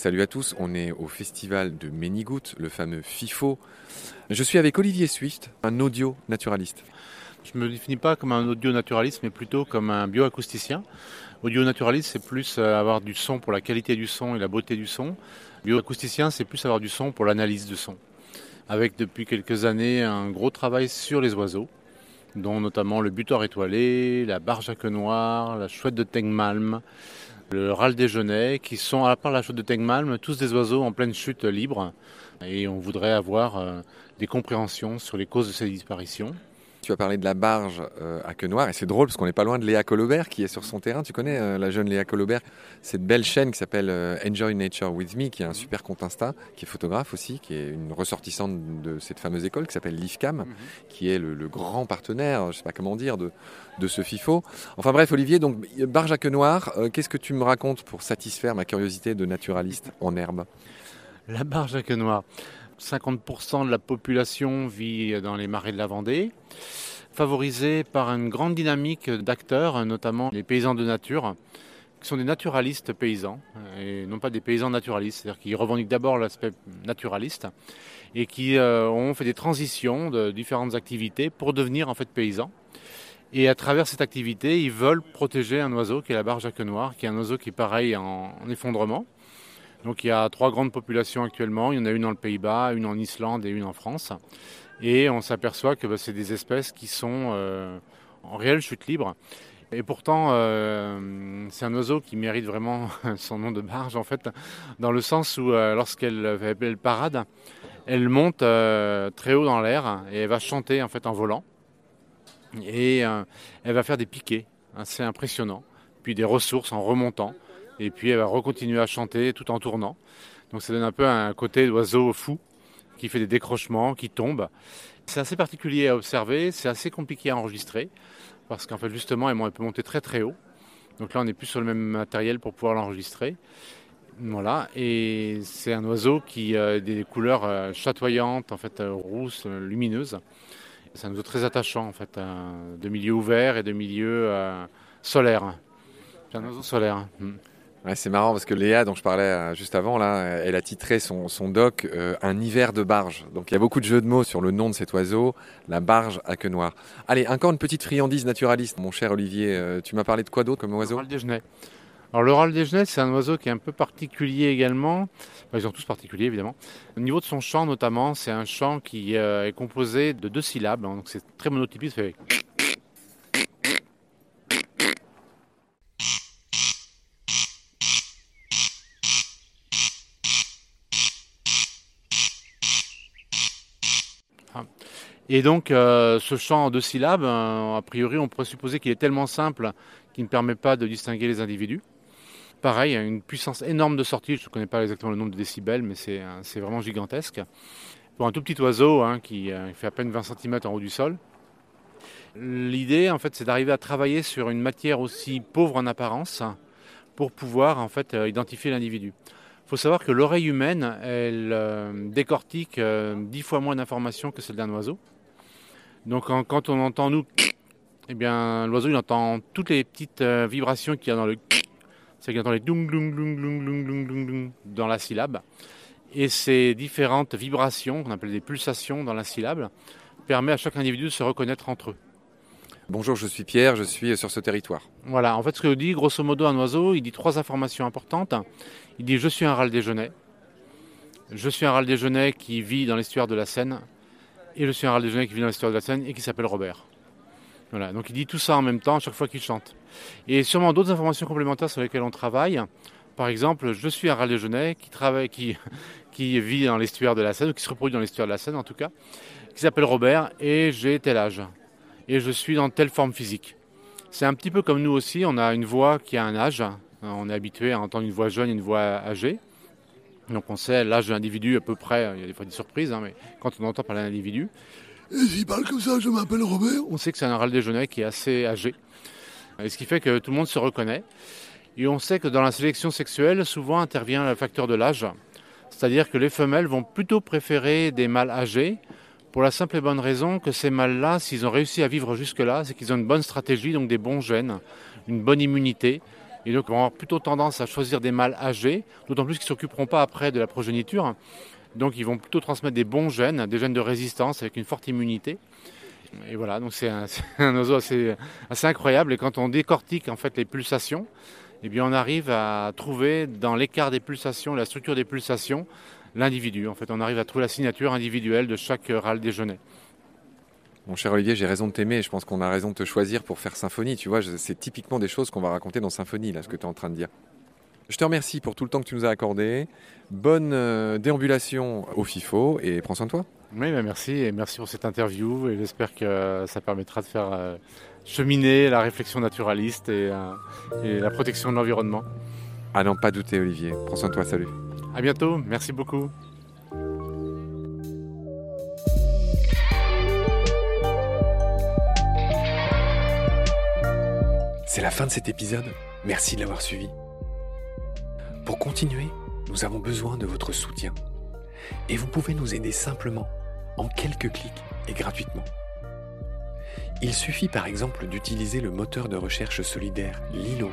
Salut à tous, on est au festival de Ménigout, le fameux FIFO. Je suis avec Olivier Swift, un audio naturaliste. Je ne me définis pas comme un audio naturaliste, mais plutôt comme un bioacousticien. Audio naturaliste, c'est plus euh, avoir du son pour la qualité du son et la beauté du son. Bioacousticien, c'est plus avoir du son pour l'analyse du son. Avec depuis quelques années un gros travail sur les oiseaux dont notamment le butoir étoilé, la barge à queue noire, la chouette de Tengmalm, le râle déjeuner, qui sont, à part la chouette de Tengmalm, tous des oiseaux en pleine chute libre. Et on voudrait avoir euh, des compréhensions sur les causes de ces disparitions. Tu as parlé de la barge euh, à queue noire et c'est drôle parce qu'on n'est pas loin de Léa Colobert qui est sur son terrain. Tu connais euh, la jeune Léa Colobert Cette belle chaîne qui s'appelle euh, Enjoy Nature With Me, qui est un super compte Insta, qui est photographe aussi, qui est une ressortissante de cette fameuse école qui s'appelle l'IFCAM, mhm. qui est le, grand partenaire, je ne sais pas comment dire, de, de ce FIFO. Enfin bref, Olivier, donc barge à queue noire, qu'est-ce que tu me racontes pour satisfaire ma curiosité de naturaliste en herbe? La barge à queue noire. 50% de la population vit dans les marais de la Vendée, favorisée par une grande dynamique d'acteurs, notamment les paysans de nature, qui sont des naturalistes paysans, et non pas des paysans naturalistes, c'est-à-dire qui revendiquent d'abord l'aspect naturaliste, et qui euh, ont fait des transitions de différentes activités pour devenir en fait paysans. Et à travers cette activité, ils veulent protéger un oiseau qui est la barge à noire, qui est un oiseau qui est pareil en effondrement, donc il y a trois grandes populations actuellement. Il y en a une dans le Pays-Bas, une en Islande et une en France. Et on s'aperçoit que bah, c'est des espèces qui sont euh, en réelle chute libre. Et pourtant, euh, c'est un oiseau qui mérite vraiment son nom de barge, en fait, dans le sens où euh, lorsqu'elle parade, elle monte très haut dans l'air et elle va chanter en fait en volant. Et elle va faire des piquets assez impressionnants, puis des ressources en remontant. Et puis elle va recontinuer à chanter tout en tournant. Donc ça donne un peu un côté d'oiseau fou qui fait des décrochements, qui tombe. C'est assez particulier à observer, c'est assez compliqué à enregistrer parce qu'en fait justement elle peut monter très très haut. Donc là on n'est plus sur le même matériel pour pouvoir l'enregistrer. Voilà, et c'est un oiseau qui a des couleurs euh, chatoyantes, en fait euh, rousses, lumineuses. C'est un oiseau très attachant en fait, de milieu ouvert et de milieu euh, solaire. C'est un oiseau solaire. C'est marrant parce que Léa, dont je parlais euh, juste avant, là, elle a titré son, doc euh, Un hiver de barge. Donc il y a beaucoup de jeux de mots sur le nom de cet oiseau, la barge à queue noire. Allez, encore une petite friandise naturaliste, mon cher Olivier. Euh, tu m'as parlé de quoi d'autre comme oiseau? Le déjeuner. Alors le râle déjeuner, c'est un oiseau qui est un peu particulier également. ils sont tous particuliers évidemment. Au niveau de son chant notamment, c'est un chant qui est composé de deux syllabes. Hein. donc c'est très monotypique. Et donc, euh, ce chant en deux syllabes, euh, a priori, on pourrait supposer qu'il est tellement simple qu'il ne permet pas de distinguer les individus. Pareil, une puissance énorme de sortie, je ne connais pas exactement le nombre de décibels, mais c'est vraiment gigantesque. Pour un tout petit oiseau hein, qui euh, fait à peine 20 cm en haut du sol, l'idée, en fait, c'est d'arriver à travailler sur une matière aussi pauvre en apparence pour pouvoir, en fait, identifier l'individu. Il faut savoir que l'oreille humaine, elle euh, décortique euh, dix fois moins d'informations que celle d'un oiseau. Donc quand on entend nous, eh bien l'oiseau il entend toutes les petites euh, vibrations qu'il y a dans le c'est qu'il entend les dung dung dung dung dung dung dung dans la syllabe. Et ces différentes vibrations, qu'on appelle des pulsations dans la syllabe, permet à chaque individu de se reconnaître entre eux. Bonjour, je suis Pierre, je suis sur ce territoire. Voilà, en fait ce que dit grosso modo un oiseau, il dit trois informations importantes. Il dit je suis un râle déjeuner. Je suis un râle déjeuner qui vit dans l'estuaire de la Seine et je suis un râle déjeuner qui vit dans l'histoire de la scène et qui s'appelle Robert. Voilà, donc il dit tout ça en même temps à chaque fois qu'il chante. Et sûrement d'autres informations complémentaires sur lesquelles on travaille. Par exemple, je suis un râle déjeuner qui, travaille, qui, qui vit dans l'estuaire de la Seine, ou qui se reproduit dans l'estuaire de la Seine en tout cas, qui s'appelle Robert, et j'ai tel âge. Et je suis dans telle forme physique. C'est un petit peu comme nous aussi, on a une voix qui a un âge. On est habitué à entendre une voix jeune et une voix âgée. Donc on sait l'âge de l'individu à peu près, il y a des fois des surprises, hein, mais quand on entend parler d'un individu, et s'il parle comme ça, je m'appelle Robert. On sait que c'est un râle déjeuner qui est assez âgé. Et ce qui fait que tout le monde se reconnaît. Et on sait que dans la sélection sexuelle, souvent intervient le facteur de l'âge. C'est-à-dire que les femelles vont plutôt préférer des mâles âgés pour la simple et bonne raison que ces mâles-là, s'ils ont réussi à vivre jusque-là, c'est qu'ils ont une bonne stratégie, donc des bons gènes, une bonne immunité, Et donc, ils vont avoir plutôt tendance à choisir des mâles âgés, d'autant plus qu'ils ne s'occuperont pas après de la progéniture. Donc, ils vont plutôt transmettre des bons gènes, des gènes de résistance avec une forte immunité. Et voilà, donc c'est un, oiseau assez, incroyable. Et quand on décortique en fait les pulsations, eh on arrive à trouver dans l'écart des pulsations, la structure des pulsations, l'individu. En fait, on arrive à trouver la signature individuelle de chaque râle déjeuner. Mon cher Olivier, j'ai raison de t'aimer. Je pense qu'on a raison de te choisir pour faire Symphonie. Tu vois, c'est typiquement des choses qu'on va raconter dans Symphonie, là, ce que tu es en train de dire. Je te remercie pour tout le temps que tu nous as accordé. Bonne euh, déambulation au FIFO et prends soin de toi. Oui, bah merci et merci pour cette interview et j'espère que ça permettra de faire euh, cheminer la réflexion naturaliste et, euh, et la protection de l'environnement. Ah non, pas douter Olivier. Prends soin de toi, salut. À bientôt, merci beaucoup. C'est la fin de cet épisode. Merci de l'avoir suivi. Pour continuer, nous avons besoin de votre soutien. Et vous pouvez nous aider simplement, en quelques clics et gratuitement. Il suffit par exemple d'utiliser le moteur de recherche solidaire Lilo.